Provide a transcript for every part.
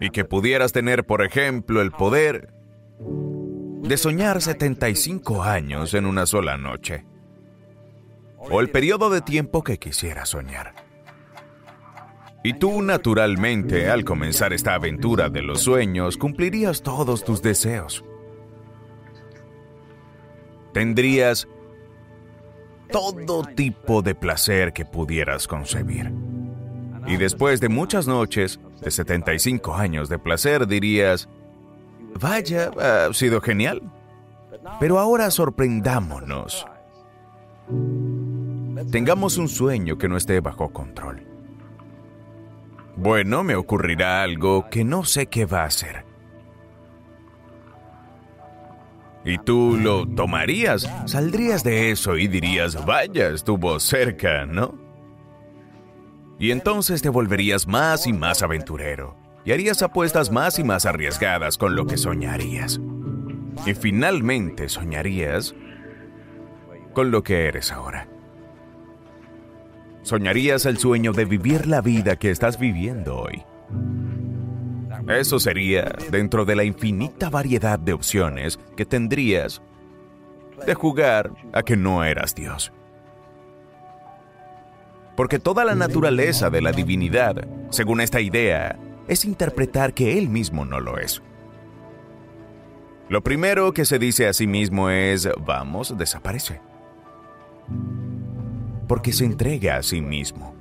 Y que pudieras tener, por ejemplo, el poder de soñar 75 años en una sola noche. O el periodo de tiempo que quisieras soñar. Y tú, naturalmente, al comenzar esta aventura de los sueños, cumplirías todos tus deseos. Tendrías todo tipo de placer que pudieras concebir. Y después de muchas noches, de 75 años de placer, dirías, vaya, ha sido genial. Pero ahora sorprendámonos. Tengamos un sueño que no esté bajo control. Bueno, me ocurrirá algo que no sé qué va a ser. Y tú lo tomarías, saldrías de eso y dirías, vaya, estuvo cerca, ¿no? Y entonces te volverías más y más aventurero, y harías apuestas más y más arriesgadas con lo que soñarías. Y finalmente soñarías con lo que eres ahora. Soñarías el sueño de vivir la vida que estás viviendo hoy. Eso sería dentro de la infinita variedad de opciones que tendrías de jugar a que no eras Dios. Porque toda la naturaleza de la divinidad, según esta idea, es interpretar que Él mismo no lo es. Lo primero que se dice a sí mismo es, vamos, desaparece. Porque se entrega a sí mismo.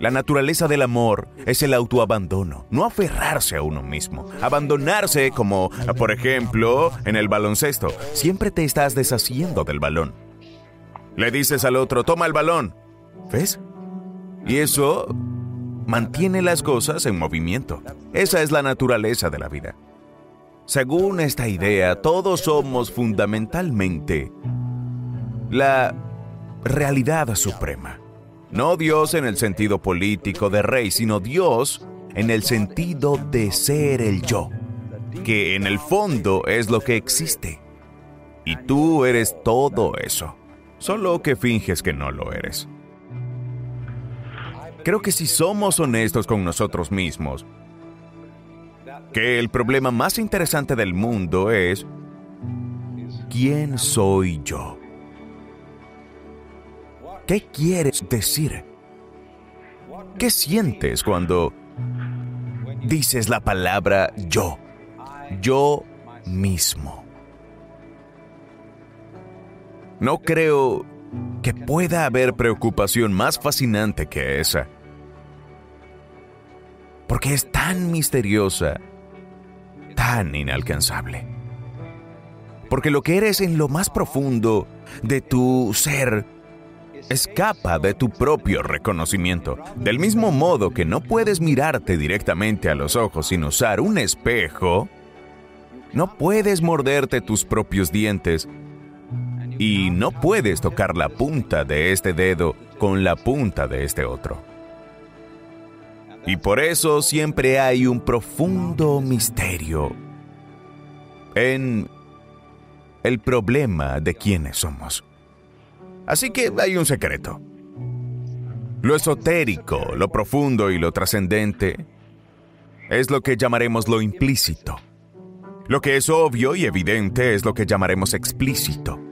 La naturaleza del amor es el autoabandono, no aferrarse a uno mismo. Abandonarse como, por ejemplo, en el baloncesto. Siempre te estás deshaciendo del balón. Le dices al otro, toma el balón. ¿Ves? Y eso mantiene las cosas en movimiento. Esa es la naturaleza de la vida. Según esta idea, todos somos fundamentalmente la realidad suprema. No Dios en el sentido político de rey, sino Dios en el sentido de ser el yo, que en el fondo es lo que existe. Y tú eres todo eso, solo que finges que no lo eres. Creo que si somos honestos con nosotros mismos, que el problema más interesante del mundo es, ¿quién soy yo? ¿Qué quieres decir? ¿Qué sientes cuando dices la palabra yo? Yo mismo. No creo que pueda haber preocupación más fascinante que esa. Porque es tan misteriosa, tan inalcanzable. Porque lo que eres en lo más profundo de tu ser escapa de tu propio reconocimiento. Del mismo modo que no puedes mirarte directamente a los ojos sin usar un espejo, no puedes morderte tus propios dientes y no puedes tocar la punta de este dedo con la punta de este otro. Y por eso siempre hay un profundo misterio en el problema de quiénes somos. Así que hay un secreto. Lo esotérico, lo profundo y lo trascendente es lo que llamaremos lo implícito. Lo que es obvio y evidente es lo que llamaremos explícito.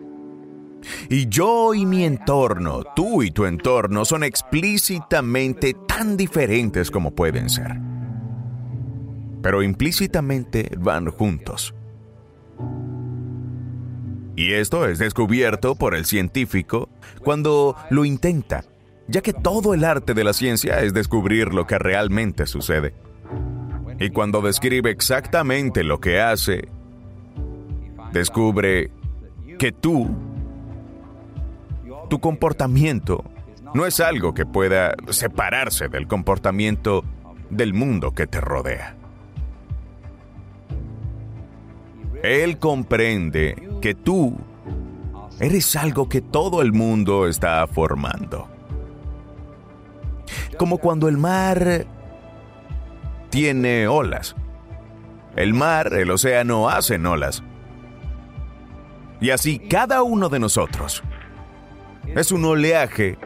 Y yo y mi entorno, tú y tu entorno, son explícitamente tan diferentes como pueden ser. Pero implícitamente van juntos. Y esto es descubierto por el científico cuando lo intenta, ya que todo el arte de la ciencia es descubrir lo que realmente sucede. Y cuando describe exactamente lo que hace, descubre que tú, tu comportamiento, no es algo que pueda separarse del comportamiento del mundo que te rodea. Él comprende que tú eres algo que todo el mundo está formando. Como cuando el mar tiene olas. El mar, el océano, hacen olas. Y así cada uno de nosotros es un oleaje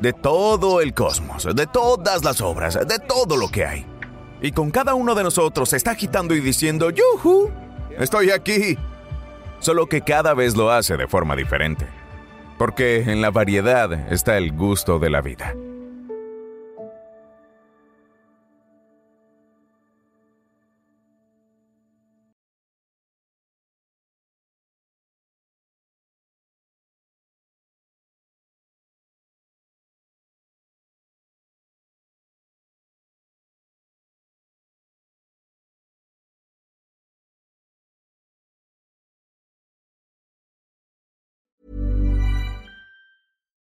de todo el cosmos, de todas las obras, de todo lo que hay. Y con cada uno de nosotros se está agitando y diciendo, ¡Yuhu! Estoy aquí. Solo que cada vez lo hace de forma diferente. Porque en la variedad está el gusto de la vida.